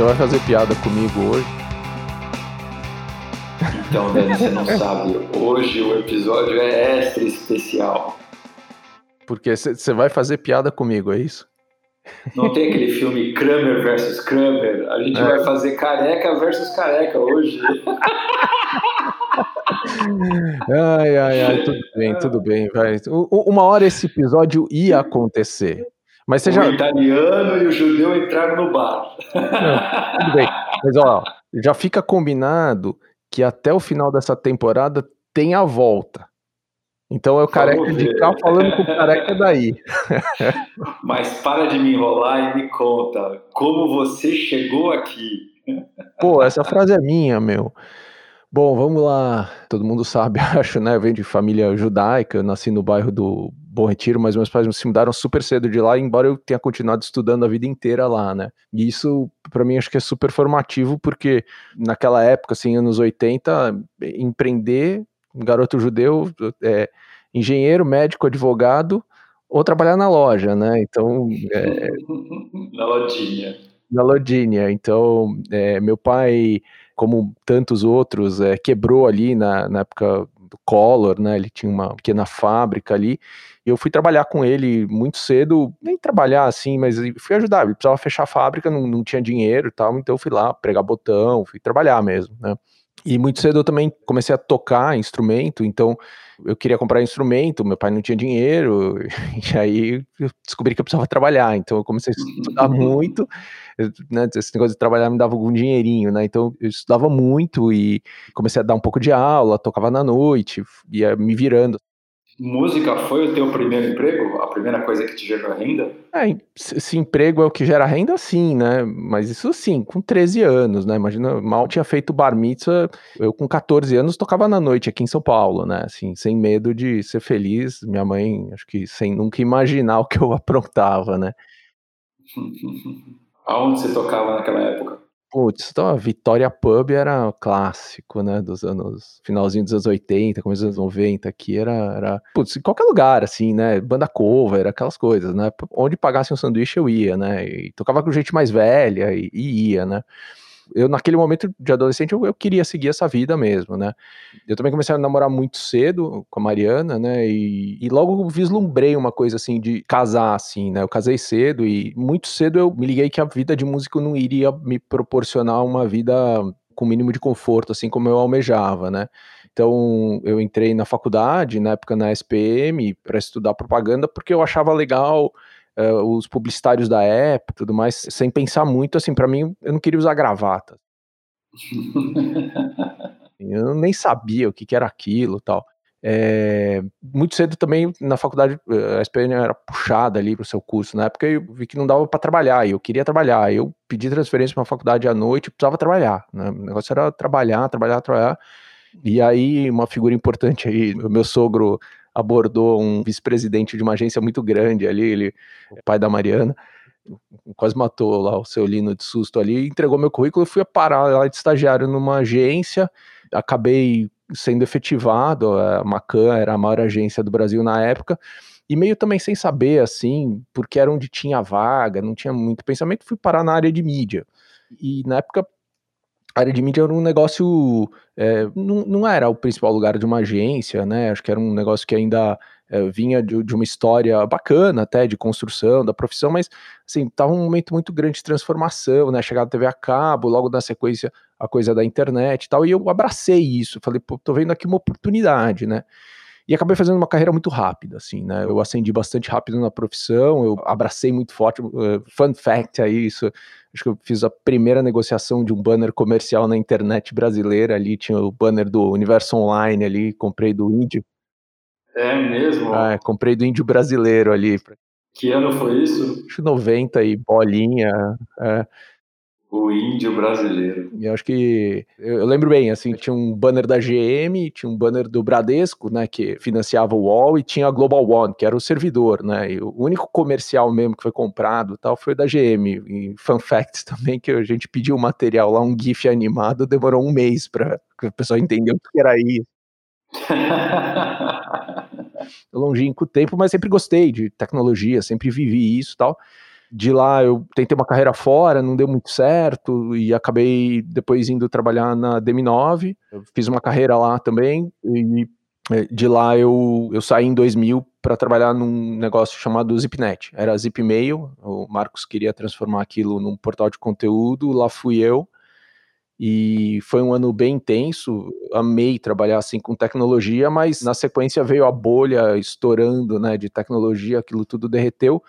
Você vai fazer piada comigo hoje? Então, Dani, você não sabe. Hoje o episódio é extra especial. Porque você vai fazer piada comigo, é isso? Não tem aquele filme Kramer versus Kramer? A gente é. vai fazer careca versus careca hoje. ai, ai, ai, tudo bem, tudo bem. Vai. Uma hora esse episódio ia acontecer. Mas você o já... italiano e o judeu entraram no bar. Não, tudo bem. Mas ó, já fica combinado que até o final dessa temporada tem a volta. Então é o careca de cá falando com o careca daí. Mas para de me enrolar e me conta como você chegou aqui. Pô, essa frase é minha, meu. Bom, vamos lá. Todo mundo sabe, acho, né? Eu venho de família judaica, eu nasci no bairro do Bom Retiro, mas meus pais se mudaram super cedo de lá, embora eu tenha continuado estudando a vida inteira lá, né? E isso, para mim, acho que é super formativo, porque naquela época, assim, anos 80, empreender, um garoto judeu, é, engenheiro, médico, advogado, ou trabalhar na loja, né? Então. É, na lojinha. Na lojinha. Então, é, meu pai, como tantos outros, é, quebrou ali na, na época do Collor, né? Ele tinha uma pequena fábrica ali. E eu fui trabalhar com ele muito cedo, nem trabalhar assim, mas fui ajudar. Ele precisava fechar a fábrica, não, não tinha dinheiro e tal, então eu fui lá pregar botão, fui trabalhar mesmo, né? E muito cedo eu também comecei a tocar instrumento, então eu queria comprar instrumento, meu pai não tinha dinheiro, e aí eu descobri que eu precisava trabalhar, então eu comecei a estudar muito, né, esse negócio de trabalhar me dava algum dinheirinho, né, então eu estudava muito e comecei a dar um pouco de aula, tocava na noite, ia me virando. Música foi o teu primeiro emprego? A primeira coisa que te gerou renda? É, se emprego é o que gera renda, sim, né? Mas isso sim, com 13 anos, né? Imagina, mal tinha feito bar mitzvah, eu com 14 anos tocava na noite aqui em São Paulo, né? Assim, sem medo de ser feliz. Minha mãe, acho que sem nunca imaginar o que eu aprontava, né? Aonde você tocava naquela época? Putz, então a Vitória Pub era clássico, né, dos anos, finalzinho dos anos 80, começo dos anos 90, aqui era, era, putz, em qualquer lugar, assim, né, banda cover, aquelas coisas, né, onde pagasse um sanduíche eu ia, né, e tocava com gente mais velha e, e ia, né, eu naquele momento de adolescente eu, eu, queria seguir essa vida mesmo, né? Eu também comecei a namorar muito cedo com a Mariana, né? E, e, logo vislumbrei uma coisa assim de casar, assim, né? Eu casei cedo e muito cedo eu me liguei que a vida de músico não iria me proporcionar uma vida com o mínimo de conforto, assim como eu almejava, né? Então eu entrei na faculdade, na época na SPM, para estudar propaganda, porque eu achava legal uh, os publicitários da época tudo mais, sem pensar muito, assim, para mim, eu não queria usar gravata. eu nem sabia o que, que era aquilo tal. É, muito cedo também na faculdade, a SPN era puxada ali para o seu curso. Na época eu vi que não dava para trabalhar e eu queria trabalhar. Eu pedi transferência para uma faculdade à noite e precisava trabalhar. Né? O negócio era trabalhar, trabalhar, trabalhar. E aí, uma figura importante aí, o meu sogro abordou um vice-presidente de uma agência muito grande ali, ele, o pai da Mariana, quase matou lá o seu Lino de susto ali, entregou meu currículo e fui parar lá de estagiário numa agência, acabei sendo efetivado, a Macan era a maior agência do Brasil na época, e meio também sem saber, assim, porque era onde tinha vaga, não tinha muito pensamento, fui parar na área de mídia. E na época a área de mídia era um negócio, é, não, não era o principal lugar de uma agência, né? Acho que era um negócio que ainda é, vinha de, de, uma história bacana até, de construção da profissão, mas assim, tava um momento muito grande de transformação, né? Chegada a TV a cabo, logo na sequência a coisa da internet e tal, e eu abracei isso, falei, pô, tô vendo aqui uma oportunidade, né? E acabei fazendo uma carreira muito rápida, assim, né? Eu acendi bastante rápido na profissão, eu abracei muito forte. Uh, fun fact aí, isso. Acho que eu fiz a primeira negociação de um banner comercial na internet brasileira ali, tinha o banner do Universo Online ali, comprei do Índio. É mesmo? Ah, comprei do Índio brasileiro ali. Que ano foi isso? Acho 90 e bolinha. É. O índio brasileiro. Eu acho que. Eu, lembro bem, assim, tinha um banner da GM, tinha um banner do Bradesco, né, que financiava o UOL, e tinha a Global One, que era o servidor, né? E o único comercial mesmo que foi comprado tal foi da GM. E fun fact também, que a gente pediu o material lá, um GIF animado, demorou um mês para o pessoal entender o que era isso. longínquo tempo, mas sempre gostei de tecnologia, sempre vivi isso tal. De lá eu tentei uma carreira fora, não deu muito certo e acabei depois indo trabalhar na DM9. Eu fiz uma carreira lá também e é, de lá eu, eu saí em 2000 para trabalhar num negócio chamado Zipnet. Era Zipmail, o Marcos queria transformar aquilo num portal de conteúdo, lá fui eu. E foi um ano bem intenso, amei trabalhar assim com tecnologia, mas na sequência veio a bolha estourando, né, de tecnologia, aquilo tudo derreteu.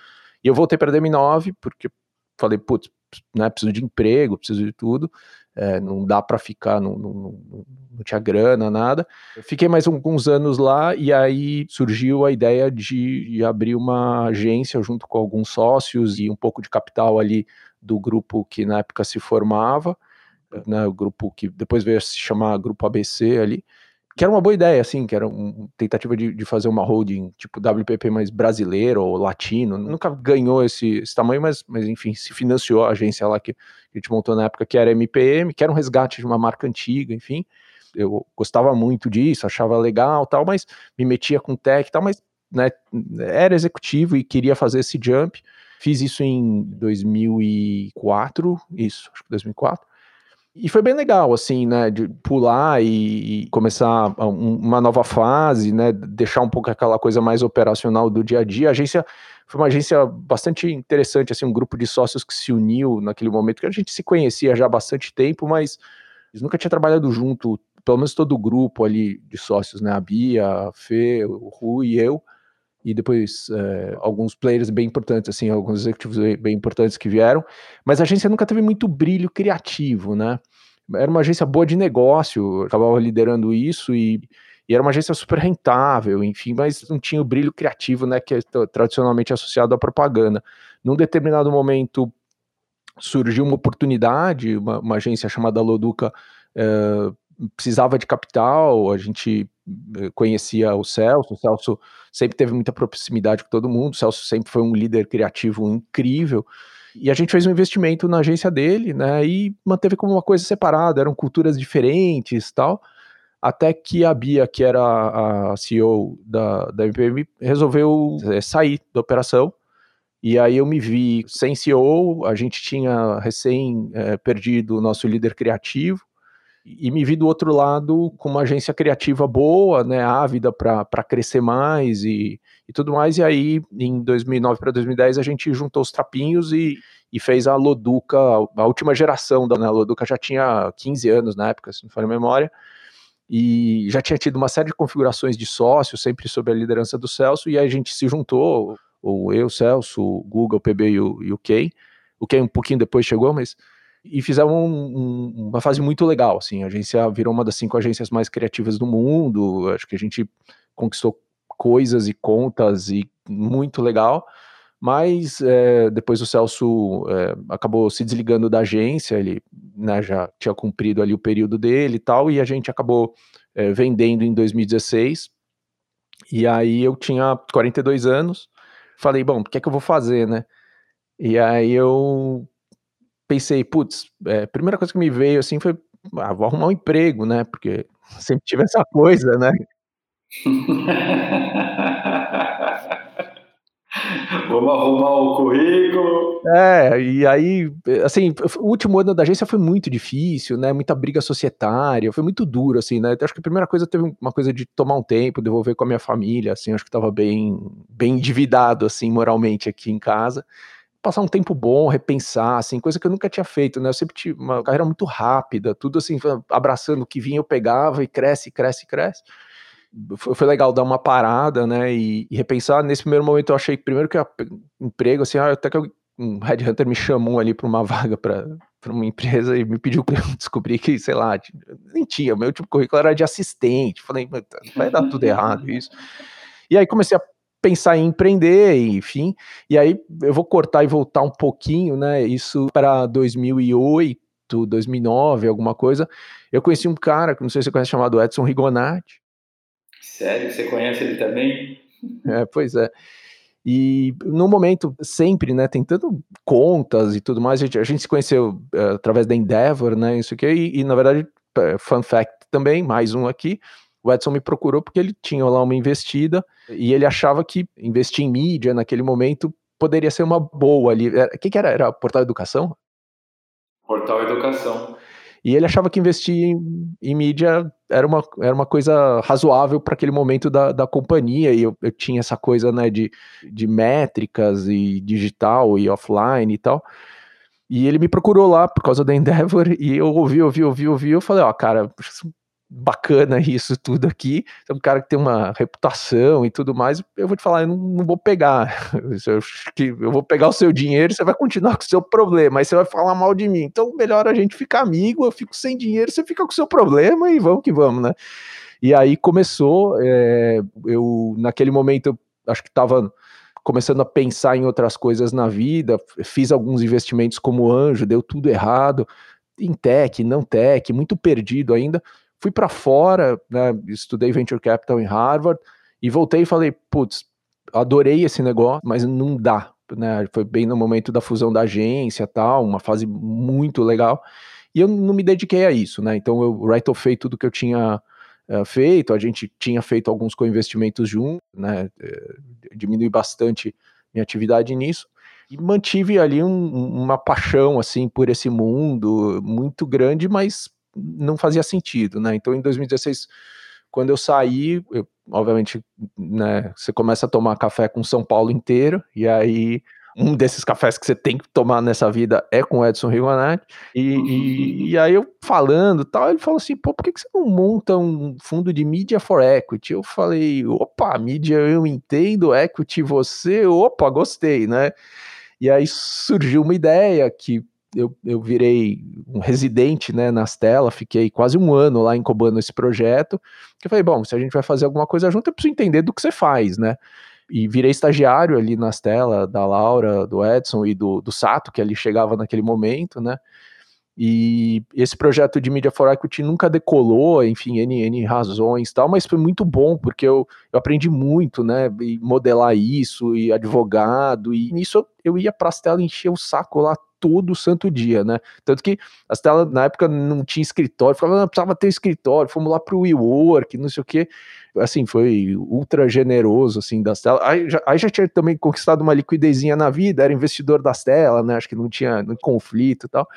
E eu voltei para a DM9 porque falei, putz, né, preciso de emprego, preciso de tudo é, não dá para ficar, não, não, não, não, tinha grana, nada. Fiquei mais alguns anos lá e aí surgiu a ideia de, de, abrir uma agência junto com alguns sócios e um pouco de capital ali do grupo que na época se formava, né, o grupo que depois veio se chamar Grupo ABC ali que era uma boa ideia, assim, que era uma tentativa de, de, fazer uma holding tipo WPP mais brasileiro ou latino. Nunca ganhou esse, esse tamanho, mas, mas enfim, se financiou a agência lá que, que a gente montou na época, que era MPM, que era um resgate de uma marca antiga, enfim. Eu gostava muito disso, achava legal tal, mas me metia com tech e tal, mas né, era executivo e queria fazer esse jump. Fiz isso em 2004, isso, acho que 2004. E foi bem legal, assim, né, de pular e, e começar uma nova fase, né, deixar um pouco aquela coisa mais operacional do dia a dia. A agência foi uma agência bastante interessante, assim, um grupo de sócios que se uniu naquele momento, que a gente se conhecia já há bastante tempo, mas nunca tinha trabalhado junto, pelo menos todo o grupo ali de sócios, né, a Bia, a Fê, o Rui e eu e depois é, alguns players bem importantes, assim, alguns executivos bem importantes que vieram, mas a agência nunca teve muito brilho criativo, né? Era uma agência boa de negócio, acabava liderando isso e, e era uma agência super rentável, enfim, mas não tinha o brilho criativo, né, que é tradicionalmente associado à propaganda. Num determinado momento surgiu uma oportunidade, uma, uma agência chamada Loduca é, precisava de capital, a gente eh, conhecia o Celso, o Celso sempre teve muita proximidade com todo mundo, o Celso sempre foi um líder criativo incrível, e a gente fez um investimento na agência dele, né, e manteve como uma coisa separada, eram culturas diferentes tal, até que a Bia, que era a CEO da, da MPM, resolveu é, sair da operação, e aí eu me vi sem CEO, a gente tinha recém é, perdido o nosso líder criativo, e me vi do outro lado com uma agência criativa boa, né, ávida para crescer mais e, e tudo mais. E aí, em 2009 para 2010, a gente juntou os trapinhos e, e fez a Loduca, a última geração da né, a Loduca já tinha 15 anos na época, se não for a memória, e já tinha tido uma série de configurações de sócios, sempre sob a liderança do Celso, e aí a gente se juntou, o eu, Celso, o Google, o PB e o, e o Kay. O Kay um pouquinho depois chegou, mas e fizeram um, um, uma fase muito legal, assim, a agência virou uma das cinco agências mais criativas do mundo, acho que a gente conquistou coisas e contas e muito legal, mas é, depois o Celso é, acabou se desligando da agência, ele né, já tinha cumprido ali o período dele e tal, e a gente acabou é, vendendo em 2016, e aí eu tinha 42 anos, falei, bom, o que é que eu vou fazer, né? E aí eu pensei, putz, é, a primeira coisa que me veio assim foi, ah, vou arrumar um emprego, né? Porque sempre tive essa coisa, né? Vamos arrumar o currículo. É, e aí, assim, o último ano da agência foi muito difícil, né? Muita briga societária, foi muito duro, assim, né? Acho que a primeira coisa teve uma coisa de tomar um tempo, devolver com a minha família, assim, acho que tava bem, bem endividado, assim, moralmente aqui em casa passar um tempo bom, repensar, assim, coisa que eu nunca tinha feito, né? Eu sempre tive uma carreira muito rápida, tudo assim, abraçando o que vinha eu pegava e cresce, cresce, cresce. Foi, foi legal dar uma parada, né? E, e, repensar. Nesse primeiro momento eu achei primeiro que emprego, assim, até que um headhunter me chamou ali para uma vaga para uma empresa e me pediu para eu descobrir que, sei lá, nem tinha, meu tipo currículo era de assistente. Falei, vai dar tudo errado isso. E aí comecei a pensar em empreender, enfim. E aí eu vou cortar e voltar um pouquinho, né? Isso para 2008, 2009, alguma coisa. Eu conheci um cara, que não sei se você conhece, chamado Edson Rigonati. Sério? Você conhece ele também? É, pois é. E no momento, sempre, né, tentando contas e tudo mais, a gente, a gente se conheceu uh, através da Endeavor, né, isso aqui, e, e na verdade, uh, fun fact também, mais um aqui, o Edson me procurou porque ele tinha lá uma investida e ele achava que investir em mídia naquele momento poderia ser uma boa ali. O que, que era? Era Portal Educação? Portal Educação. E ele achava que investir em, em mídia era uma, era uma coisa razoável para aquele momento da, da companhia, e eu, eu tinha essa coisa né, de, de métricas e digital e offline e tal. E ele me procurou lá por causa da Endeavor, e eu ouvi, ouvi, ouvi, ouvi, eu falei, ó, cara, bacana isso tudo aqui, é um cara que tem uma reputação e tudo mais, eu vou te falar, eu não, não vou pegar, eu, eu vou pegar o seu dinheiro, você vai continuar com o seu problema, aí você vai falar mal de mim, então melhor a gente ficar amigo, eu fico sem dinheiro, você fica com o seu problema e vamos que vamos, né? E aí começou, é, eu naquele momento, eu acho que estava começando a pensar em outras coisas na vida, fiz alguns investimentos como anjo, deu tudo errado, em tech, não tech, muito perdido ainda, Fui para fora, né, estudei Venture Capital em Harvard e voltei e falei, putz, adorei esse negócio, mas não dá, né? Foi bem no momento da fusão da agência, tal, uma fase muito legal. E eu não me dediquei a isso, né? Então eu write-offei tudo que eu tinha uh, feito, a gente tinha feito alguns co-investimentos juntos, né? Uh, diminui bastante minha atividade nisso e mantive ali um, uma paixão assim por esse mundo muito grande, mas não fazia sentido, né? Então, em 2016, quando eu saí, eu, obviamente, né, você começa a tomar café com São Paulo inteiro, e aí um desses cafés que você tem que tomar nessa vida é com o Edson Rigonati, e, e, e, aí eu falando tal, ele falou assim, pô, por que, que você não monta um fundo de Media for Equity? Eu falei, opa, mídia eu entendo, equity você, opa, gostei, né? E aí surgiu uma ideia que eu, eu virei um residente né, nas telas, fiquei quase um ano lá incubando esse projeto, que eu falei, bom, se a gente vai fazer alguma coisa junto, eu preciso entender do que você faz, né? E virei estagiário ali nas telas da Laura, do Edson e do, do Sato, que ali chegava naquele momento, né? E esse projeto de Media for Equity nunca decolou, enfim, N, N razões tal, mas foi muito bom, porque eu, eu aprendi muito, né, e modelar isso, e advogado, e nisso eu, eu ia para as telas encher o saco lá todo santo dia, né? Tanto que as telas na época não tinha escritório, falava, não, precisava ter escritório, fomos lá pro WeWork, não sei o quê. Assim, foi ultra generoso, assim, das telas. Aí já, aí já tinha também conquistado uma liquidezinha na vida, era investidor das telas, né? Acho que não tinha, não conflito e tal.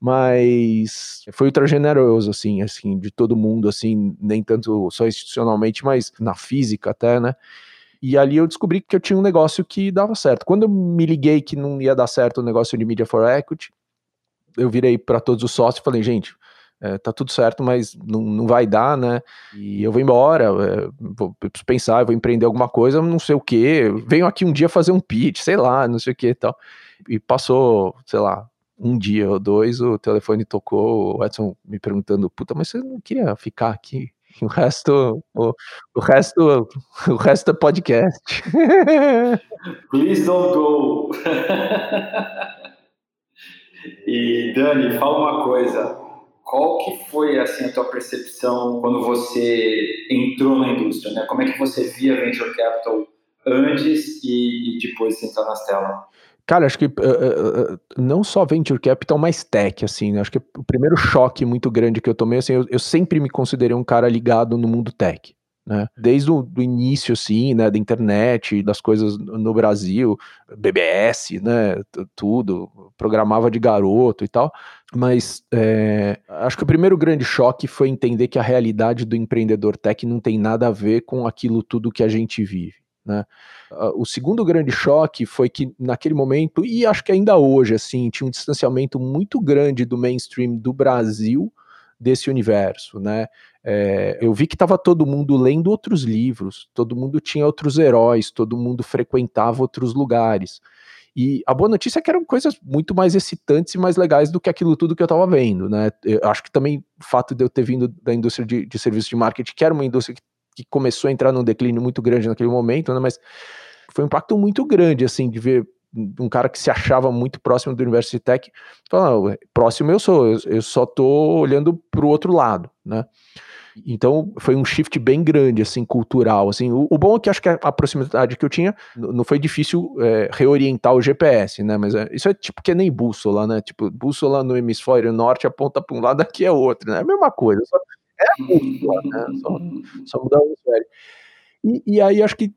Mas foi ultra generoso, assim, assim, de todo mundo, assim, nem tanto só institucionalmente, mas na física até, né? E ali eu descobri que eu tinha um negócio que dava certo. Quando eu me liguei que não ia dar certo o negócio de Media for Equity, eu virei para todos os sócios e falei, gente, é, tá tudo certo, mas não, não vai dar, né? E eu vou embora, é, vou preciso pensar, eu vou empreender alguma coisa, não sei o que. Venho aqui um dia fazer um pitch, sei lá, não sei o que e tal. E passou, sei lá, um dia ou dois, o telefone tocou, o Edson me perguntando, puta, mas você não queria ficar aqui o resto, o, o resto, o resto é podcast. Please don't go. e Dani, fala uma coisa. Qual que foi assim a tua percepção quando você entrou na indústria? Né? Como é que você via venture capital antes e, e depois de entrar nas telas? Cara, acho que uh, uh, não só venture capital, mas tech, assim, né? Acho que o primeiro choque muito grande que eu tomei, assim, eu, eu sempre me considerei um cara ligado no mundo tech, né? Desde o início, assim, né, da internet, das coisas no Brasil, BBS, né, tudo, programava de garoto e tal, mas é, acho que o primeiro grande choque foi entender que a realidade do empreendedor tech não tem nada a ver com aquilo tudo que a gente vive. Né? O segundo grande choque foi que naquele momento, e acho que ainda hoje, assim, tinha um distanciamento muito grande do mainstream do Brasil desse universo, né? É, eu vi que estava todo mundo lendo outros livros, todo mundo tinha outros heróis, todo mundo frequentava outros lugares. E a boa notícia é que eram coisas muito mais excitantes e mais legais do que aquilo tudo que eu estava vendo, né? Eu acho que também o fato de eu ter vindo da indústria de, de serviços de marketing, que era uma indústria que que começou a entrar num declínio muito grande naquele momento, né? Mas foi um impacto muito grande, assim, de ver um cara que se achava muito próximo do universo de tech, falar, próximo eu sou, eu, só tô olhando para o outro lado, né? Então foi um shift bem grande, assim, cultural. Assim, o, o bom é que acho que a, proximidade que eu tinha não foi difícil é, reorientar o GPS, né? Mas é, isso é tipo que nem bússola, né? Tipo, bússola no hemisfério norte aponta para um lado, aqui é outro, né? É a mesma coisa, só é a bússola, né? Só, só mudar o hemisfério. E, e aí acho que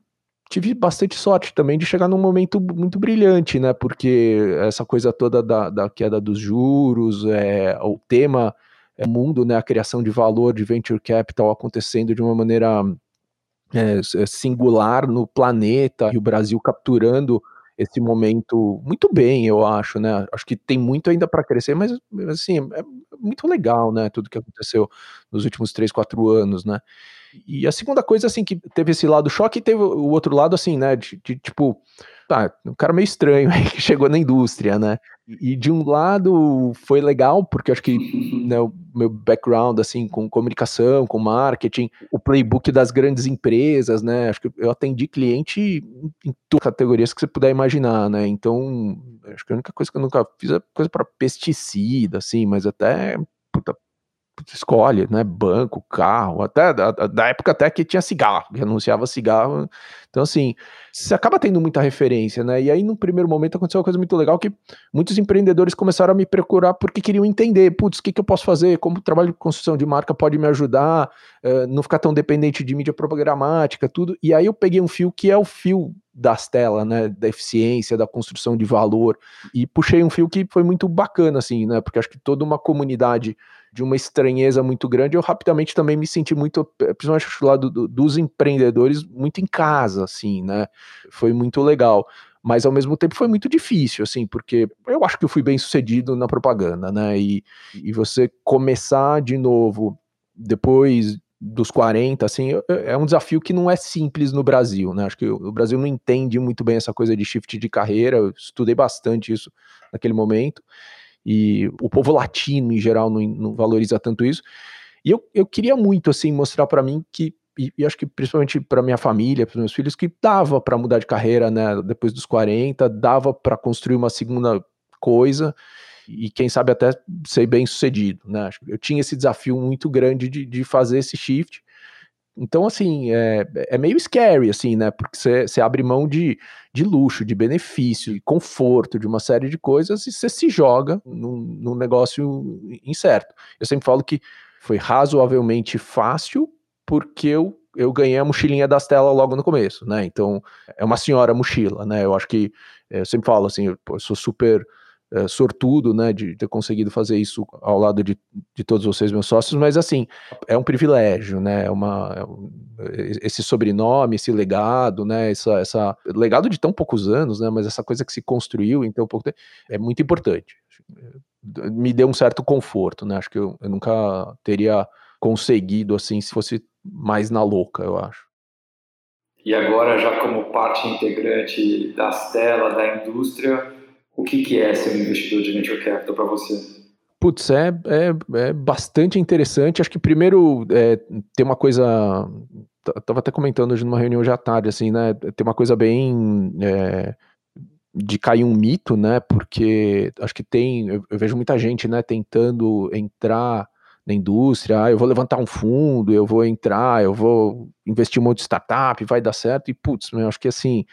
tive bastante sorte também de chegar num momento muito brilhante, né? Porque essa coisa toda da, da queda dos juros, é, o tema é, mundo, né? A criação de valor de venture capital acontecendo de uma maneira é, singular no planeta e o Brasil capturando esse momento muito bem, eu acho, né? Acho que tem muito ainda para crescer, mas assim é muito legal, né? Tudo que aconteceu nos últimos três, quatro anos, né? E a segunda coisa, assim, que teve esse lado choque, teve o outro lado, assim, né? De, de tipo, tá, um cara meio estranho que chegou na indústria, né? E de um lado foi legal, porque acho que né, meu background, assim, com comunicação, com marketing, o playbook das grandes empresas, né? Acho que eu atendi cliente em todas as categorias que você puder imaginar, né? Então, acho que a única coisa que eu nunca fiz é coisa para pesticida, assim, mas até puta, escolhe, né? Banco, carro, até da, da, época até que tinha cigarro, que anunciava cigarro. Então, assim, você acaba tendo muita referência, né? E aí, no primeiro momento, aconteceu uma coisa muito legal que muitos empreendedores começaram a me procurar porque queriam entender, putz, o que, que eu posso fazer? Como o trabalho de construção de marca pode me ajudar? Uh, não ficar tão dependente de mídia programática, tudo. E aí eu peguei um fio que é o fio das telas, né, da eficiência, da construção de valor, e puxei um fio que foi muito bacana, assim, né, porque acho que toda uma comunidade de uma estranheza muito grande, eu rapidamente também me senti muito, principalmente do lado do, dos empreendedores, muito em casa, assim, né? Foi muito legal. Mas ao mesmo tempo foi muito difícil, assim, porque eu acho que eu fui bem sucedido na propaganda, né? E, e você começar de novo depois dos 40, assim, é um desafio que não é simples no Brasil, né? Acho que o Brasil não entende muito bem essa coisa de shift de carreira, eu estudei bastante isso naquele momento e o povo latino em geral não, não valoriza tanto isso. E eu, eu queria muito assim mostrar para mim que e, acho que principalmente para minha família, para meus filhos, que dava para mudar de carreira, né, depois dos 40, dava para construir uma segunda coisa e quem sabe até ser bem sucedido, né? Eu tinha esse desafio muito grande de, de fazer esse shift então, assim, é, é meio scary, assim, né? Porque você abre mão de, de luxo, de benefício, de conforto, de uma série de coisas e você se joga num, num negócio incerto. Eu sempre falo que foi razoavelmente fácil porque eu, eu ganhei a mochilinha das telas logo no começo, né? Então, é uma senhora mochila, né? Eu acho que, é, eu sempre falo assim, eu, eu sou super é, sortudo, né, de ter conseguido fazer isso ao lado de, de todos vocês, meus sócios, mas assim, é um privilégio, né, é uma, é um, esse sobrenome, esse legado, né, essa, essa, legado de tão poucos anos, né, mas essa coisa que se construiu em tão pouco tempo, é muito importante. Me deu um certo conforto, né, acho que eu, eu nunca teria conseguido assim se fosse mais na louca, eu acho. E agora, já como parte integrante das telas, da indústria, o que, que é ser um investidor de venture capital para você? Putz, é, é, é, bastante interessante. Acho que primeiro é, tem uma coisa. Tava até comentando hoje numa reunião já à tarde, assim, né? Tem uma coisa bem. É, de cair um mito, né? Porque acho que tem. Eu, eu, vejo muita gente, né, tentando entrar na indústria. Ah, eu vou levantar um fundo, eu vou entrar, eu vou investir um monte de startup, vai dar certo. E, putz, eu acho que assim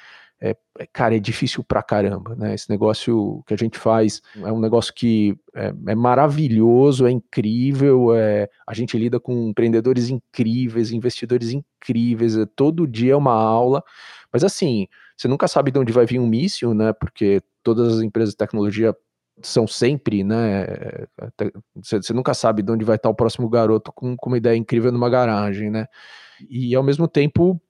é, é, cara, é difícil pra caramba, né? Esse negócio que a gente faz é um negócio que é, é maravilhoso, é incrível, é, a gente lida com empreendedores incríveis, investidores incríveis, é, todo dia é uma aula, mas assim, você nunca sabe de onde vai vir um míssil, né? Porque todas as empresas de tecnologia são sempre, né? Você nunca sabe de onde vai estar o próximo garoto com, com uma ideia incrível numa garagem, né? E ao mesmo tempo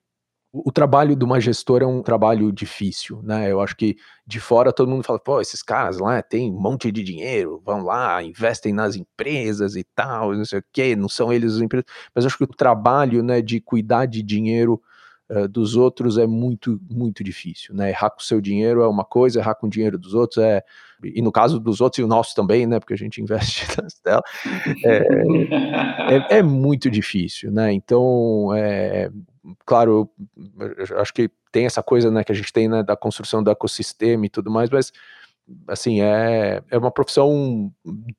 o trabalho de uma gestora é um trabalho difícil, né? Eu acho que de fora todo mundo fala, pô, esses caras lá têm um monte de dinheiro, vão lá, investem nas empresas e tal, não sei o quê, não são eles os empresas. Mas acho que o trabalho, né, de cuidar de dinheiro uh, dos outros é muito, muito difícil, né? Errar com o seu dinheiro é uma coisa, errar com o dinheiro dos outros é. E no caso dos outros e o nosso também, né? Porque a gente investe nas telas, é, é, é muito difícil, né? Então, é claro, acho que tem essa coisa, né, que a gente tem, né, da construção do ecossistema e tudo mais, mas assim, é, é uma profissão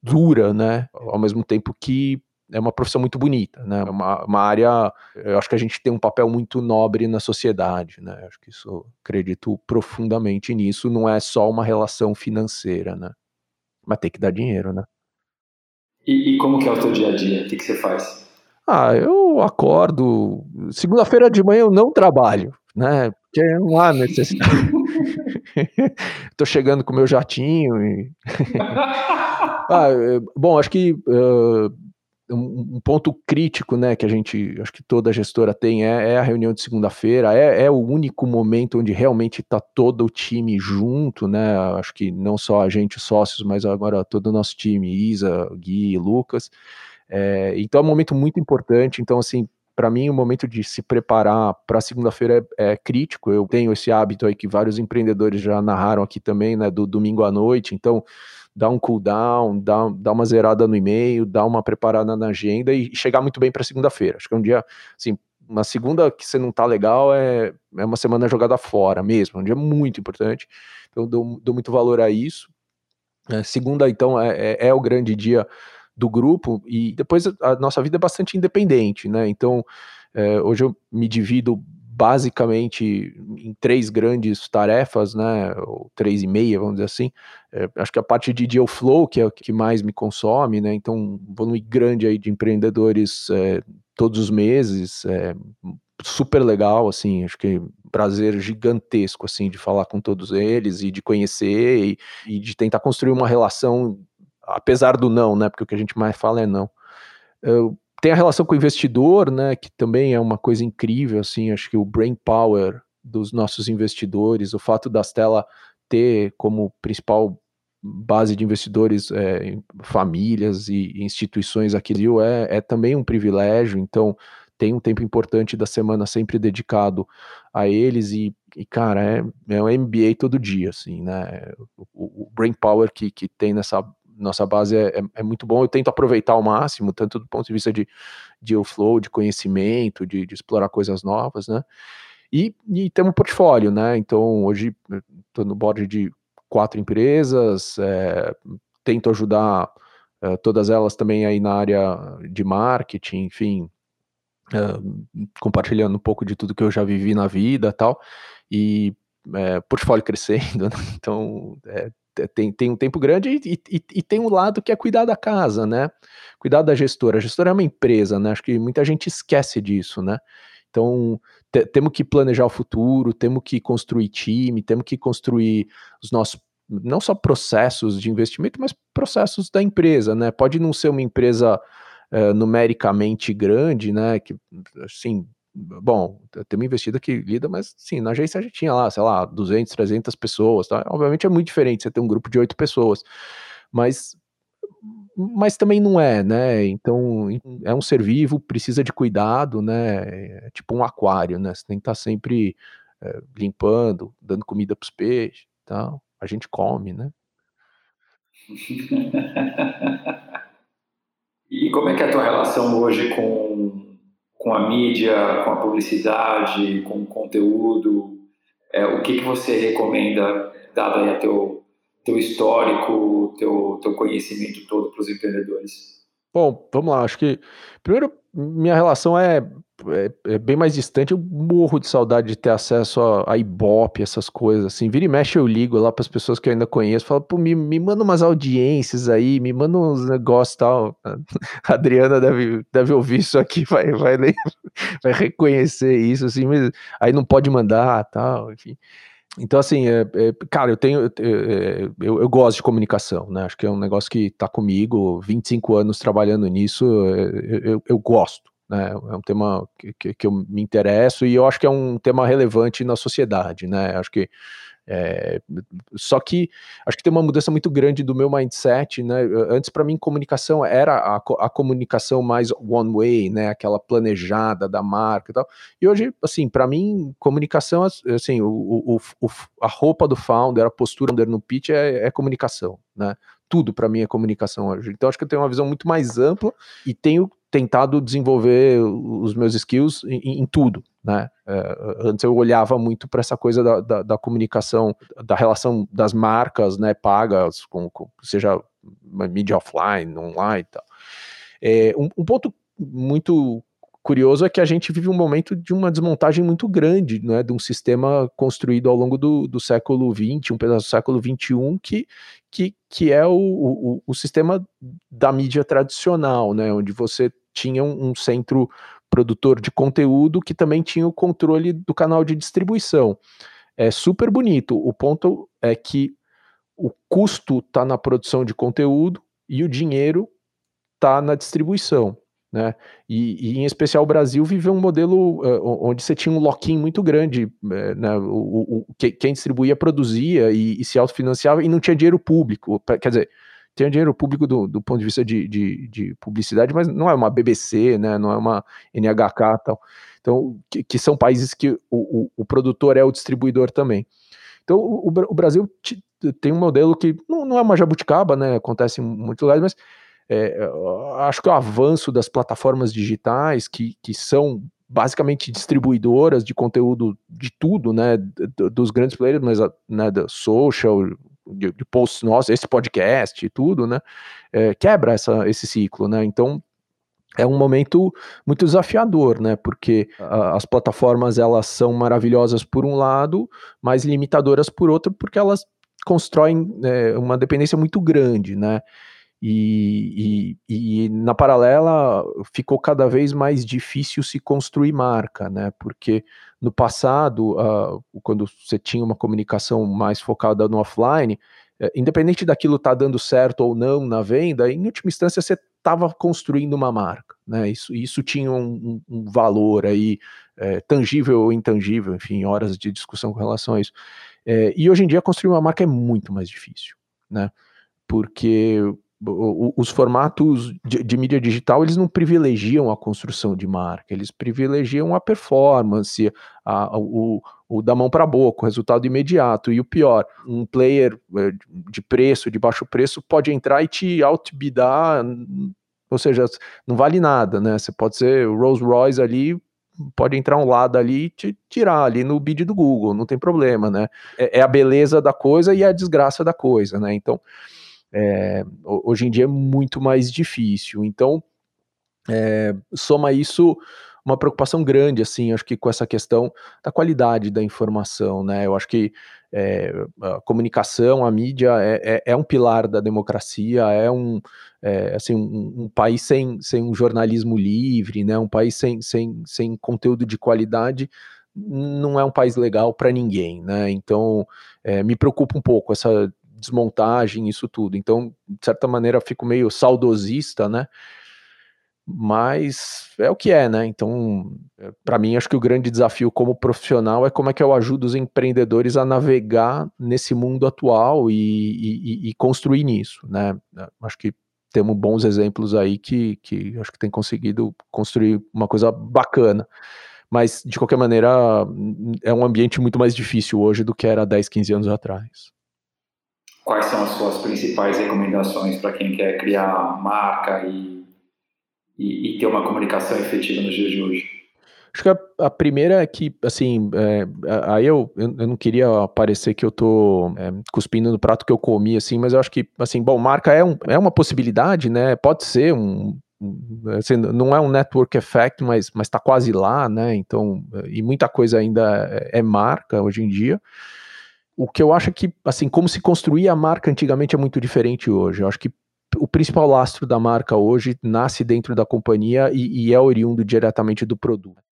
dura, né, ao mesmo tempo que é uma profissão muito bonita, né, é uma, uma área, eu acho que a gente tem um papel muito nobre na sociedade, né, acho que isso, acredito profundamente nisso, não é só uma relação financeira, né, mas tem que dar dinheiro, né. E, e como que é o teu dia a dia? O que, que você faz? Ah, eu acordo. Segunda-feira de manhã eu não trabalho, né? porque não há necessidade. Tô chegando com o meu jatinho e... ah, é, bom, acho que uh, um, ponto crítico, né, que a gente, acho que toda gestora tem, é, é a reunião de segunda-feira, é, é, o único momento onde realmente está todo o time junto, né, acho que não só a gente, os sócios, mas agora todo o nosso time, Isa, Gui, Lucas, é, então é um momento muito importante, então assim, para mim o momento de se preparar para segunda-feira é, é, crítico, eu tenho esse hábito aí que vários empreendedores já narraram aqui também, né, do domingo à noite, então dar um cooldown, dar, dar uma zerada no e-mail, dar uma preparada na agenda e chegar muito bem para segunda-feira. Acho que é um dia, assim, uma segunda que você não tá legal é, é uma semana jogada fora mesmo, é um dia muito importante. Então, dou, dou muito valor a isso. É, segunda, então, é, é, é, o grande dia do grupo e depois a nossa vida é bastante independente, né? Então, é, hoje eu me divido basicamente em três grandes tarefas, né, ou três e meia, vamos dizer assim. É, acho que a parte de deal flow, que é o que mais me consome, né, então um volume grande aí de empreendedores é, todos os meses, é, super legal, assim, acho que prazer gigantesco, assim, de falar com todos eles e de conhecer e, e de tentar construir uma relação, apesar do não, né, porque o que a gente mais fala é não. Eu, tem a relação com o investidor, né, que também é uma coisa incrível, assim, acho que o brain power dos nossos investidores, o fato da Stella ter como principal base de investidores é, famílias e instituições aqui no é, é também um privilégio, então tem um tempo importante da semana sempre dedicado a eles e, e cara, é, é um MBA todo dia, assim, né, o, o brain power que, que tem nessa nossa base é, é, é, muito bom. Eu tento aproveitar ao máximo, tanto do ponto de vista de, de flow, de conhecimento, de, de, explorar coisas novas, né? E, e temos um portfólio, né? Então, hoje estou no board de quatro empresas, é, tento ajudar é, todas elas também aí na área de marketing, enfim, é, compartilhando um pouco de tudo que eu já vivi na vida tal, e é, portfólio crescendo, né? então é, tem, tem um tempo grande e, e, e, tem um lado que é cuidar da casa, né? Cuidar da gestora. A gestora é uma empresa, né? Acho que muita gente esquece disso, né? Então, temos que planejar o futuro, temos que construir time, temos que construir os nossos, não só processos de investimento, mas processos da empresa, né? Pode não ser uma empresa uh, numericamente grande, né? Que, assim, bom, tem uma investida que lida, mas sim, na agência a gente tinha lá, sei lá, 200, 300 pessoas, tá? Obviamente é muito diferente você ter um grupo de oito pessoas, mas mas também não é, né? Então é um ser vivo, precisa de cuidado, né? É tipo um aquário, né? Você tem que estar tá sempre é, limpando, dando comida para os peixes, tal. A gente come, né? e como é que é a tua relação hoje com com a mídia, com a publicidade, com o conteúdo? É, o que, que você recomenda, dado aí a teu, teu histórico, teu, teu conhecimento todo para os empreendedores? Bom, vamos lá. Acho que, primeiro, minha relação é é, é, bem mais distante, eu morro de saudade de ter acesso a, a Ibope, essas coisas, assim, vira e mexe eu ligo lá para as pessoas que eu ainda conheço, falo, pô, me, me manda umas audiências aí, me manda uns negócios tal, a Adriana deve, deve ouvir isso aqui, vai, vai, vai reconhecer isso, assim, mas aí não pode mandar, tal, enfim. Então, assim, é, é, cara, eu tenho. É, eu, eu, gosto de comunicação, né? Acho que é um negócio que tá comigo, 25 anos trabalhando nisso, é, eu, eu gosto né? É um tema que, que, que, eu me interesso e eu acho que é um tema relevante na sociedade, né? Acho que é, só que acho que tem uma mudança muito grande do meu mindset, né? Antes para mim comunicação era a, a, comunicação mais one way, né? Aquela planejada da marca e tal. E hoje, assim, para mim comunicação, assim, o, o, o, a roupa do founder, a postura do no pitch é, é comunicação, né? Tudo para mim é comunicação hoje. Então acho que eu tenho uma visão muito mais ampla e tenho tentado desenvolver os meus skills em, em tudo, né? É, antes eu olhava muito para essa coisa da, da, da, comunicação, da relação das marcas, né, pagas, com, com seja mídia offline, online tal. É, um, um ponto muito curioso é que a gente vive um momento de uma desmontagem muito grande, né, de um sistema construído ao longo do, do século XX, um pedaço do século XXI, que, que, que é o, o, o sistema da mídia tradicional, né, onde você tinha um, um centro produtor de conteúdo que também tinha o controle do canal de distribuição. É super bonito. O ponto é que o custo está na produção de conteúdo e o dinheiro está na distribuição. Né? E, e, em especial o Brasil viveu um modelo uh, onde você tinha um lock-in muito grande, uh, né? o, o, quem distribuía produzia e, e, se autofinanciava e não tinha dinheiro público, quer dizer, tinha dinheiro público do, do ponto de vista de, de, de, publicidade, mas não é uma BBC, né? não é uma NHK tal. Então, que, que são países que o, o, o, produtor é o distribuidor também. Então, o, o Brasil tem um modelo que não, não, é uma jabuticaba, né? acontece em muitos lugares, mas é, acho que o avanço das plataformas digitais, que, que são basicamente distribuidoras de conteúdo de tudo, né, dos grandes players, mas né, da social, de, de posts nossos, esse podcast e tudo, né, é, quebra essa, esse ciclo, né, então é um momento muito desafiador, né, porque a, as plataformas elas são maravilhosas por um lado, mas limitadoras por outro, porque elas constroem é, uma dependência muito grande, né, e, e, e, na paralela ficou cada vez mais difícil se construir marca, né? Porque no passado, uh, quando você tinha uma comunicação mais focada no offline, uh, independente daquilo estar tá dando certo ou não na venda, em última instância você estava construindo uma marca, né? Isso, isso tinha um, um valor aí é, tangível ou intangível, enfim, horas de discussão com relação a isso. É, e hoje em dia construir uma marca é muito mais difícil, né? Porque os formatos de, de, mídia digital eles não privilegiam a construção de marca, eles privilegiam a performance, a, o, o da mão para a boca, o resultado imediato. E o pior, um player é, de preço, de baixo preço, pode entrar e te outbidar, ou seja, não vale nada, né? Você pode ser Rolls Royce ali, pode entrar um lado ali e te tirar ali no bid do Google, não tem problema, né? É, é a beleza da coisa e a desgraça da coisa, né? Então é, hoje em dia é muito mais difícil. Então, é, soma isso uma preocupação grande, assim, acho que com essa questão da qualidade da informação, né? Eu acho que é, a comunicação, a mídia é, é, é, um pilar da democracia, é um, é, assim, um, um, país sem, sem um jornalismo livre, né? Um país sem, sem, sem conteúdo de qualidade não é um país legal para ninguém, né? Então, é, me preocupa um pouco essa desmontagem, isso tudo. Então, de certa maneira, fico meio saudosista, né? Mas é o que é, né? Então, é, para mim, acho que o grande desafio como profissional é como é que eu ajudo os empreendedores a navegar nesse mundo atual e, e, e construir nisso, né? Acho que temos bons exemplos aí que, que acho que tem conseguido construir uma coisa bacana. Mas, de qualquer maneira, é um ambiente muito mais difícil hoje do que era 10, 15 anos atrás quais são as suas principais recomendações para quem quer criar marca e, e, e, ter uma comunicação efetiva nos dias de hoje? Acho que a, a primeira é que, assim, é, aí eu, eu, não queria parecer que eu tô é, cuspindo no prato que eu comi, assim, mas eu acho que, assim, bom, marca é, um, é uma possibilidade, né? Pode ser um, assim, não é um network effect, mas mas está quase lá, né? Então, e muita coisa ainda é, é marca hoje em dia o que eu acho é que, assim, como se construía a marca antigamente é muito diferente hoje. Eu acho que o principal lastro da marca hoje nasce dentro da companhia e, e é oriundo diretamente do produto.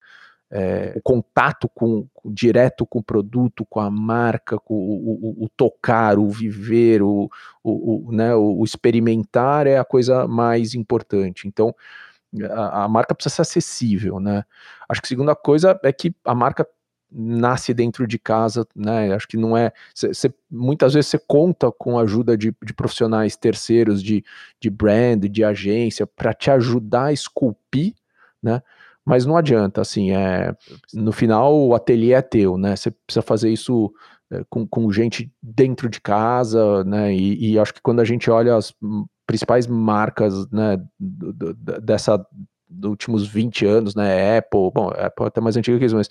É, o contato com, direto com o produto, com a marca, com o, o, o tocar, o viver, o, o, né, o, experimentar é a coisa mais importante. Então, a, a marca precisa ser acessível, né? Acho que a segunda coisa é que a marca nasce dentro de casa, né? Acho que não é. Cê, cê, muitas vezes você conta com a ajuda de, de, profissionais terceiros, de, de brand, de agência, para te ajudar a esculpir, né? Mas não adianta, assim, é, no final o ateliê é teu, né? Você precisa fazer isso é, com, com gente dentro de casa, né? E, e, acho que quando a gente olha as principais marcas, né, do, do, dessa dos últimos 20 anos, né? Apple, bom, Apple é até mais antiga que isso, mas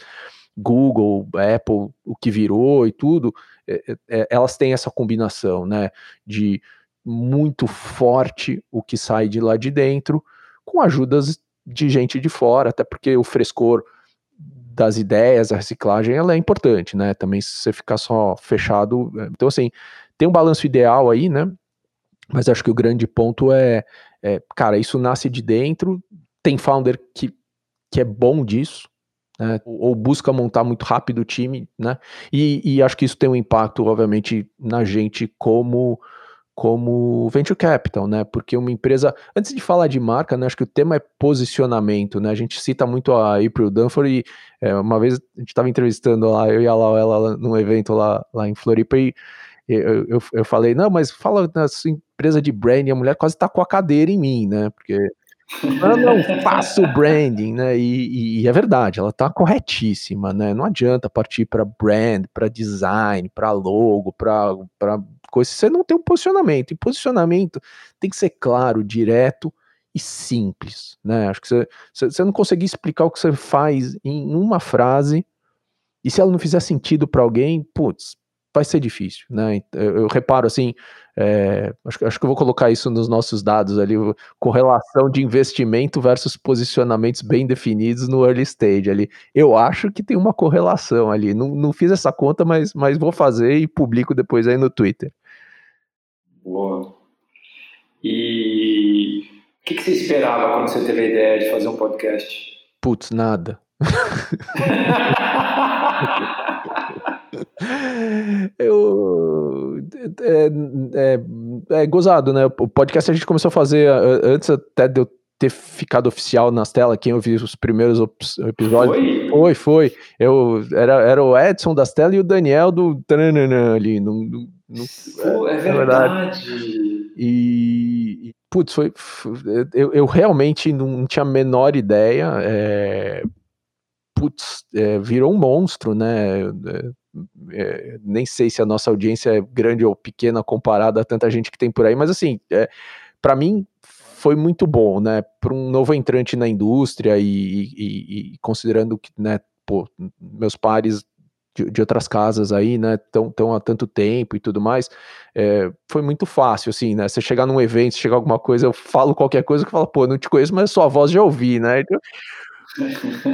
Google, Apple, o que virou e tudo, é, é, é, elas têm essa combinação, né, de muito forte o que sai de lá de dentro, com ajudas de gente de fora, até porque o frescor das ideias, a reciclagem, ela é importante, né, também se você ficar só fechado, é, então assim, tem um balanço ideal aí, né, mas acho que o grande ponto é, é cara, isso nasce de dentro, tem founder que que é bom disso, né, ou busca montar muito rápido o time, né, e, e, acho que isso tem um impacto, obviamente, na gente como como venture capital, né, porque uma empresa, antes de falar de marca, né, acho que o tema é posicionamento, né, a gente cita muito a April Dunford e é, uma vez a gente estava entrevistando lá, eu e a Lau, ela num evento lá, lá em Floripa e eu, eu, eu falei, não, mas fala na sua empresa de branding, a mulher quase tacou a cadeira em mim, né, porque eu não faço branding, né? E, e, é verdade, ela tá corretíssima, né? Não adianta partir para brand, para design, para logo, para coisa. Você não tem um posicionamento. E posicionamento tem que ser claro, direto e simples, né? Acho que você, você não conseguir explicar o que você faz em uma frase e se ela não fizer sentido para alguém, putz, vai ser difícil, né? Eu, eu reparo assim, é, acho, acho, que eu vou colocar isso nos nossos dados ali, correlação de investimento versus posicionamentos bem definidos no early stage ali. Eu acho que tem uma correlação ali. Não, não fiz essa conta, mas, mas vou fazer e publico depois aí no Twitter. Boa. E o que, que você esperava quando você teve a ideia de fazer um podcast? Putz, nada. Eu. É, é, é, gozado, né? O podcast a gente começou a fazer antes até de eu ter ficado oficial nas telas. Quem ouviu os primeiros episódios. Foi? Foi, foi. Eu, era, era o Edson das telas e o Daniel do ali. No, no, no, é, é verdade. E, e, putz, foi. Eu, eu realmente não tinha a menor ideia. É, putz, é, virou um monstro, né? É, nem sei se a nossa audiência é grande ou pequena comparada a tanta gente que tem por aí, mas assim, é, para mim foi muito bom, né? Para um novo entrante na indústria e, e, e considerando que, né, pô, meus pares de, de, outras casas aí, né, tão, tão há tanto tempo e tudo mais, é, foi muito fácil, assim, né, você chegar num evento, chegar alguma coisa, eu falo qualquer coisa que fala, pô, não te conheço, mas sua voz já ouvi, né, então,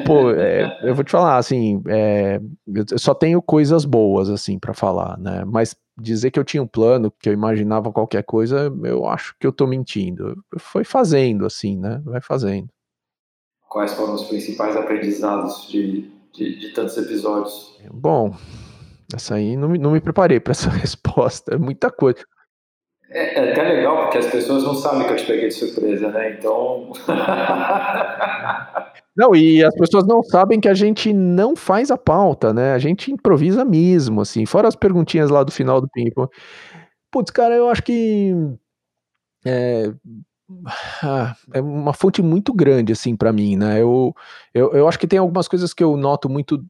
Pô, é, eu vou te falar, assim, é, eu só tenho coisas boas, assim, para falar, né? Mas dizer que eu tinha um plano, que eu imaginava qualquer coisa, eu acho que eu tô mentindo. Foi fazendo, assim, né? Vai fazendo. Quais foram os principais aprendizados de, de, de tantos episódios? Bom, essa aí não, não me preparei para essa resposta, é muita coisa. É, é, até legal, porque as pessoas não sabem que eu te peguei de surpresa, né? Então. Não, e as pessoas não sabem que a gente não faz a pauta, né? A gente improvisa mesmo, assim. Fora as perguntinhas lá do final do ping Putz, cara, eu acho que. É, é uma fonte muito grande, assim, para mim, né? Eu, eu, eu acho que tem algumas coisas que eu noto muito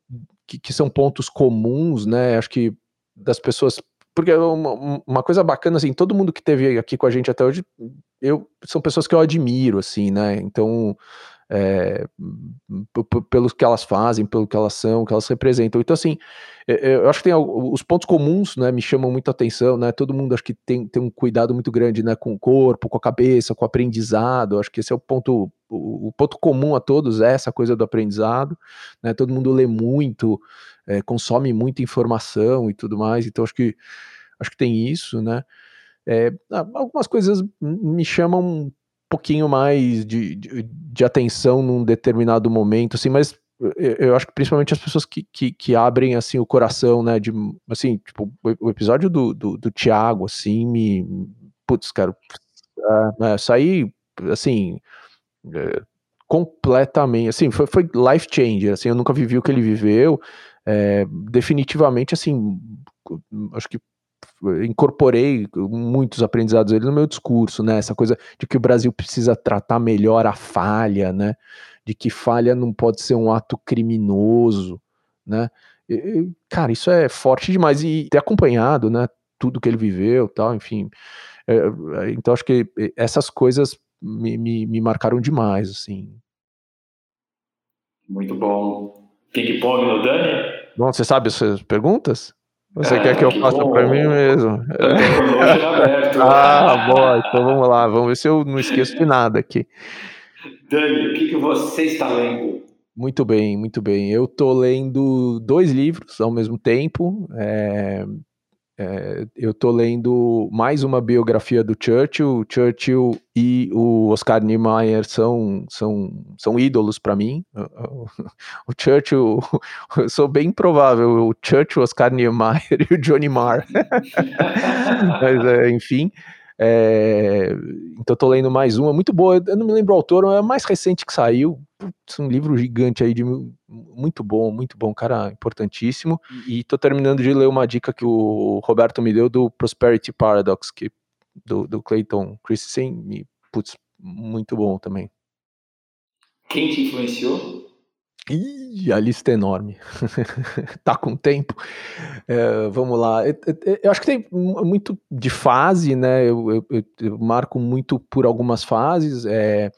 que, que são pontos comuns, né? Acho que das pessoas porque uma, uma, coisa bacana, assim, todo mundo que teve aqui com a gente até hoje, eu, são pessoas que eu admiro, assim, né, então, é, pelo que elas fazem, pelo que elas são, que elas representam. Então, assim, é, é, eu acho que tem os pontos comuns, né, me chamam muito a atenção, né, todo mundo acho que tem, tem um cuidado muito grande, né, com o corpo, com a cabeça, com o aprendizado, acho que esse é o ponto, o, ponto comum a todos é essa coisa do aprendizado, né, todo mundo lê muito, é, consome muita informação e tudo mais, então acho que, acho que tem isso, né, é, algumas coisas me chamam pouquinho mais de, de, de, atenção num determinado momento, assim, mas eu, acho que principalmente as pessoas que, que, que, abrem, assim, o coração, né, de, assim, tipo, o, episódio do, do, do Thiago, assim, me, putz, cara, é, assim, é, completamente, assim, foi, foi life changer, assim, eu nunca vivi o que ele viveu, é, definitivamente, assim, acho que incorporei muitos aprendizados dele no meu discurso, né? Essa coisa de que o Brasil precisa tratar melhor a falha, né? De que falha não pode ser um ato criminoso, né? Cara, isso é forte demais e ter acompanhado, né? Tudo que ele viveu, tal, enfim. É, é então acho que essas coisas me, me, me marcaram demais, assim. Muito bom. Ping-pong no Dani? Bom, você sabe as perguntas? Você é, quer que eu que faça para mim mesmo? ah, boa. Então vamos lá. Vamos ver se eu não esqueço de nada aqui. Dani, o que, que você está lendo? Muito bem, muito bem. Eu estou lendo dois livros ao mesmo tempo. É, é, eu tô lendo mais uma biografia do Churchill. Churchill e o Oscar Niemeyer são, são, são ídolos para mim. O Churchill, eu sou bem provável, o Churchill, Oscar Niemeyer e o Johnny Marr. Mas, é, enfim. É, então tô lendo mais uma, muito boa. Eu não me lembro o autor, é a mais recente que saiu. Putz, um livro gigante aí de muito bom, muito bom, cara, importantíssimo. E tô terminando de ler uma dica que o Roberto me deu do Prosperity Paradox, que do, do Clayton Christensen, putz, muito bom também. Quem te influenciou? Ih, a lista é enorme. tá com tempo. É, vamos lá. Eu, eu, eu, acho que tem muito de fase, né? Eu, eu marco muito por algumas fases. É,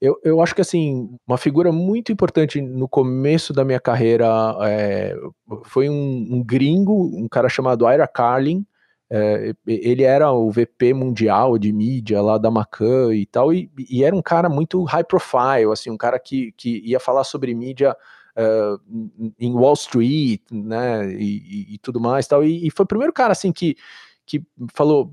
eu, eu acho que assim, uma figura muito importante no começo da minha carreira é, foi um, um, gringo, um cara chamado Ira Carlin. É, ele era o VP mundial de mídia lá da Macan e tal, e, e, era um cara muito high profile, assim, um cara que, que ia falar sobre mídia uh, em Wall Street, né, e, e, tudo mais tal, e, e foi o primeiro cara, assim, que que falou,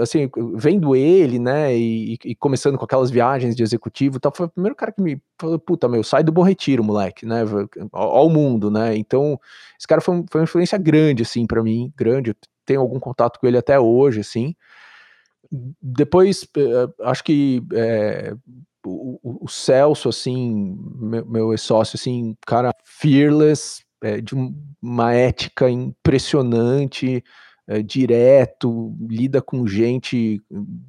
assim, vendo ele, né, e, e, começando com aquelas viagens de executivo tal, foi o primeiro cara que me falou, puta, meu, sai do Bom Retiro, moleque, né, ao, mundo, né, então, esse cara foi, foi uma influência grande, assim, para mim, grande, eu tenho algum contato com ele até hoje, assim, depois, eh, acho que é, o, o, Celso, assim, meu, meu sócio, assim, cara fearless, é, de uma ética impressionante, é, direto, lida com gente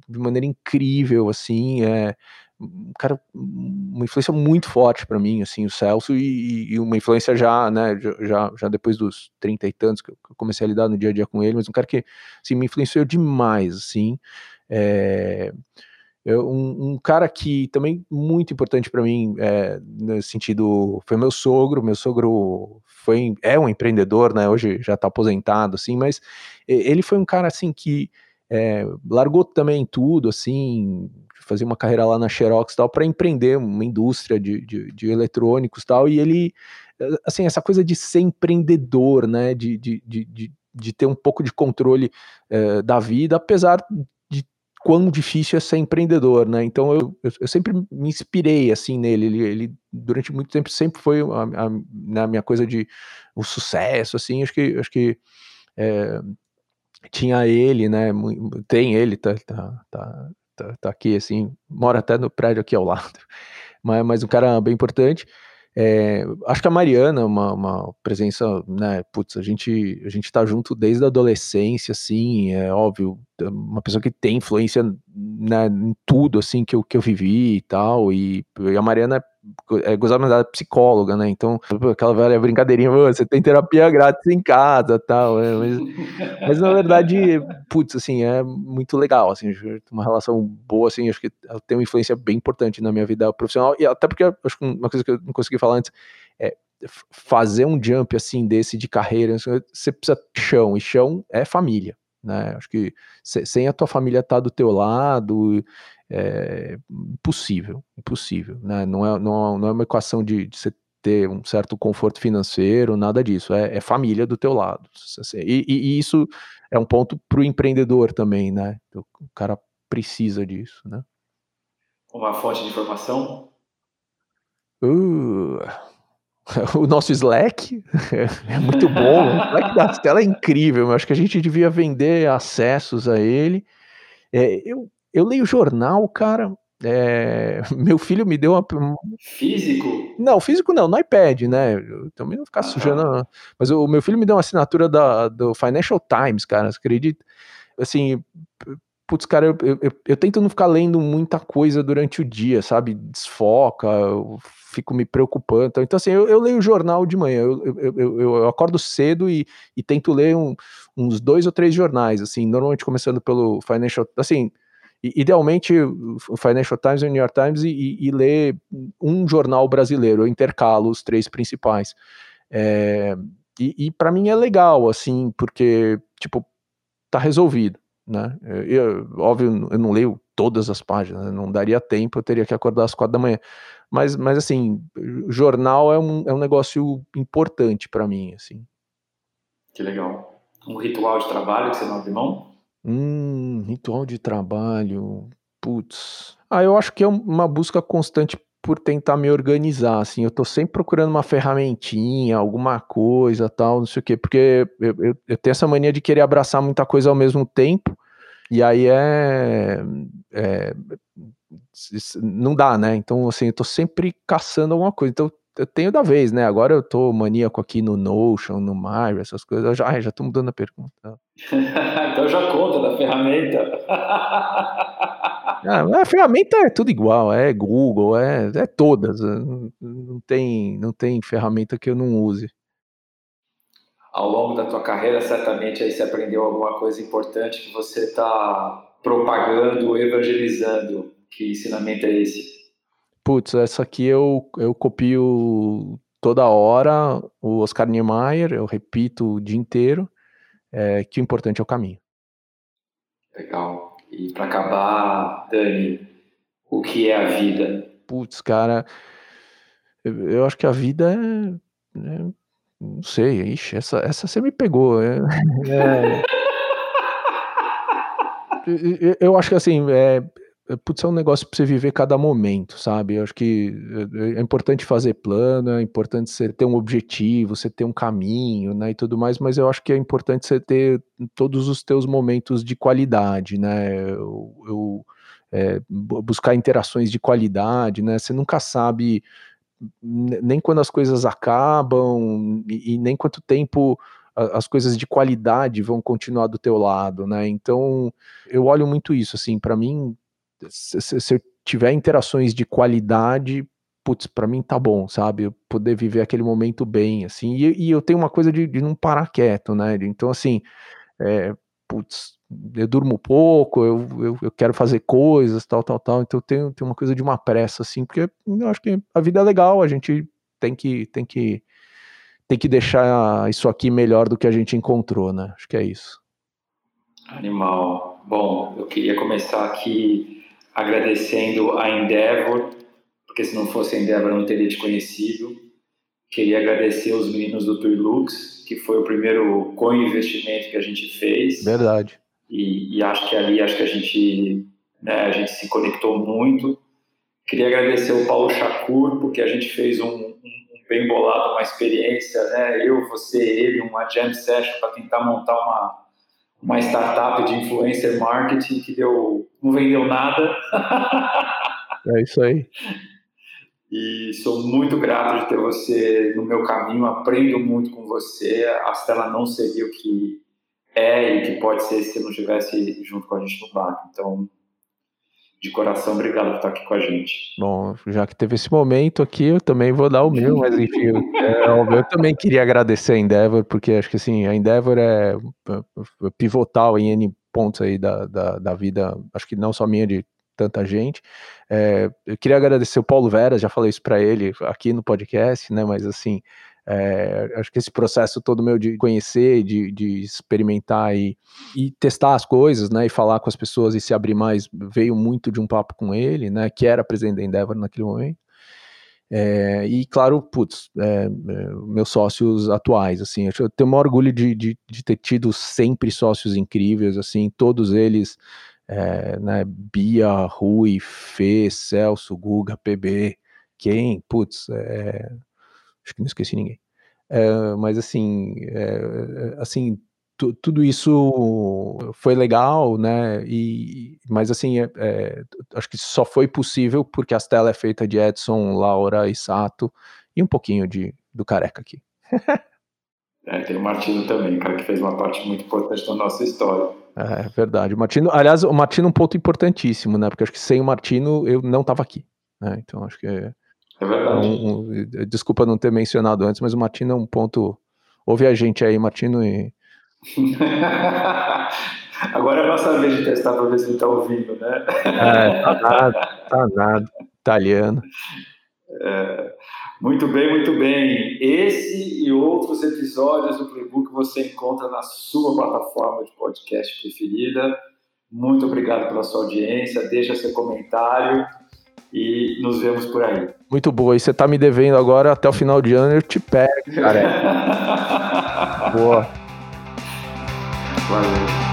de maneira incrível, assim, é um cara, uma influência muito forte para mim, assim, o Celso, e, e, uma influência já, né, já, já depois dos trinta e tantos que eu comecei a lidar no dia a dia com ele, mas um cara que, assim, me influenciou demais, assim, é, um, um, cara que também muito importante para mim, é, nesse sentido, foi meu sogro. Meu sogro foi, é um empreendedor, né? Hoje já está aposentado, assim, mas ele foi um cara assim que é, largou também tudo, assim, fazia uma carreira lá na Xerox tal, para empreender uma indústria de, de, de, eletrônicos tal, e ele, assim, essa coisa de ser empreendedor, né, de, de, de, de ter um pouco de controle é, da vida, apesar quão difícil é ser empreendedor, né? Então eu, eu, eu sempre me inspirei assim nele. Ele, ele, durante muito tempo sempre foi a, a, na minha coisa de o sucesso, assim. Acho que acho que é, tinha ele, né? Tem ele, tá, tá, tá, tá, tá aqui assim, mora até no prédio aqui ao lado. Mas, mas um cara bem importante. É, acho que a Mariana, uma, uma presença, né, putz, a gente, a gente tá junto desde a adolescência, assim, é óbvio, uma pessoa que tem influência em tudo, assim, que eu, que eu vivi e tal, e, e a Mariana é gozada da psicóloga, né? Então, aquela velha brincadeirinha, você tem terapia grátis em casa tal. Né? Mas, mas, na verdade, putz, assim, é muito legal, assim, uma relação boa, assim, acho que ela tem uma influência bem importante na minha vida profissional, e até porque acho que uma coisa que eu não consegui falar antes é fazer um jump assim desse de carreira, você precisa de chão, e chão é família, né? Acho que sem a tua família estar tá do teu lado, é impossível, impossível, né? Não é, não, não é uma equação de, de você ter um certo conforto financeiro, nada disso, é, é família do teu lado. E, e, e isso é um ponto para o empreendedor também, né? O cara precisa disso, né? Uma fonte de informação? Uh, o nosso Slack é muito bom. O Slack da tela é incrível. Eu acho que a gente devia vender acessos a ele. É, eu, eu leio jornal, cara. É, meu filho me deu uma. Físico? Não, físico não, no iPad, né? Eu também não ficar ah, sujando. Mas o meu filho me deu uma assinatura da, do Financial Times, cara. Você acredita? Assim, putz, cara, eu, eu, eu, tento não ficar lendo muita coisa durante o dia, sabe? Desfoca, eu fico me preocupando. Então, então assim, eu, eu leio jornal de manhã, eu, eu acordo cedo e, e tento ler um, uns dois ou três jornais, assim, normalmente começando pelo Financial, assim, idealmente o Financial Times e o New York Times e, e, e ler um jornal brasileiro, eu intercalo os três principais. É, e, e para mim é legal, assim, porque, tipo, tá resolvido né? Eu, óbvio, eu não leio todas as páginas, né? não daria tempo, eu teria que acordar às quatro da manhã. Mas, mas assim, jornal é um, é um negócio importante para mim, assim. Que legal. Um ritual de trabalho que você não abre mão? Hum, ritual de trabalho. Putz. Ah, eu acho que é uma busca constante por tentar me organizar, assim, eu tô sempre procurando uma ferramentinha, alguma coisa, tal, não sei o quê, porque eu, eu, eu tenho essa mania de querer abraçar muita coisa ao mesmo tempo, e aí é, é, não dá, né? Então, assim, eu tô sempre caçando alguma coisa. Então, eu tenho da vez, né? Agora eu tô maníaco aqui no Notion, no Myra, essas coisas. Eu já, ai, já tô mudando a pergunta. então já conta da ferramenta. ah, a ferramenta é tudo igual, é Google, é, é todas. Não tem, não tem ferramenta que eu não use ao longo da tua carreira, certamente aí você aprendeu alguma coisa importante que você está propagando, evangelizando. Que ensinamento é esse? Putz, essa aqui eu, eu copio toda hora o Oscar Niemeyer, eu repito o dia inteiro, é, que o importante é o caminho. Legal. E para acabar, Dani, o que é a vida? Putz, cara, eu, eu acho que a vida é, é não sei, ixi, essa, essa você me pegou. É, é... eu acho que assim, é, putz, é um negócio para você viver cada momento, sabe? Eu acho que é importante fazer plano, é importante você ter um objetivo, você ter um caminho, né, e tudo mais, mas eu acho que é importante você ter todos os teus momentos de qualidade, né? Eu, eu é, buscar interações de qualidade, né? Você nunca sabe nem quando as coisas acabam e, e nem quanto tempo as coisas de qualidade vão continuar do teu lado, né? Então, eu olho muito isso, assim, para mim, se, se, eu tiver interações de qualidade, putz, para mim tá bom, sabe? Eu poder viver aquele momento bem, assim, e, e eu tenho uma coisa de, de, não parar quieto, né? Então, assim, é, putz, eu durmo pouco, eu, eu, eu, quero fazer coisas, tal, tal, tal. Então tem, tem uma coisa de uma pressa, assim, porque eu acho que a vida é legal, a gente tem que, tem que, tem que deixar isso aqui melhor do que a gente encontrou, né? Acho que é isso. Animal. Bom, eu queria começar aqui agradecendo a Endeavor, porque se não fosse a Endeavor eu não teria te conhecido. Queria agradecer os meninos do Tuilux, que foi o primeiro co-investimento que a gente fez. Verdade e, e, acho que ali acho que a gente né, a gente se conectou muito. Queria agradecer o Paulo Chacur porque a gente fez um, um, um bem bolado, uma experiência, né? Eu, você, ele, uma jam session para tentar montar uma uma startup de influencer marketing que deu não vendeu nada. É isso aí. E sou muito grato de ter você no meu caminho, aprendo muito com você. A Stella não seria o que é e que pode ser se não estivesse junto com a gente no barco. Então, de coração, obrigado por estar aqui com a gente. Bom, já que teve esse momento aqui, eu também vou dar o meu, mas enfim, eu, é, eu também queria agradecer a Endeavor, porque acho que assim, a Endeavor é, é pivotal em N pontos aí da, da, da vida, acho que não só minha, de tanta gente. É, eu queria agradecer o Paulo Vera, já falei isso para ele aqui no podcast, né, mas assim, é, acho que esse processo todo meu de conhecer, de, de experimentar e, e, testar as coisas, né, e falar com as pessoas e se abrir mais, veio muito de um papo com ele, né, que era presidente da Endeavor naquele momento. É, e claro, putz, é, meus sócios atuais, assim, eu tenho um orgulho de, de, de, ter tido sempre sócios incríveis, assim, todos eles, é, né, Bia, Rui, Fê, Celso, Guga, PB, quem, putz, é, acho que não esqueci ninguém. É, mas assim, é, assim tudo isso foi legal, né? E, mas assim, é, é, acho que só foi possível porque a Stella é feita de Edson, Laura e Sato e um pouquinho de, do Careca aqui. é, tem o Martino também, cara, que fez uma parte muito importante da nossa história. É verdade. O Martino, aliás, o Martino é um ponto importantíssimo, né? Porque acho que sem o Martino eu não estava aqui. Né? Então acho que é, é verdade. Um, um, desculpa não ter mencionado antes, mas o Martino é um ponto. Ouve a gente aí, Martino, e. Agora é a nossa vez de testar para ver se ele está ouvindo, né? É, tá nada, tá nada. Italiano. É, muito bem, muito bem. Esse e outros episódios do Playbook você encontra na sua plataforma de podcast preferida. Muito obrigado pela sua audiência. Deixa seu comentário e nos vemos por aí. Muito boa. E você tá me devendo agora até o final de ano, eu te pego, cara. boa. Valeu.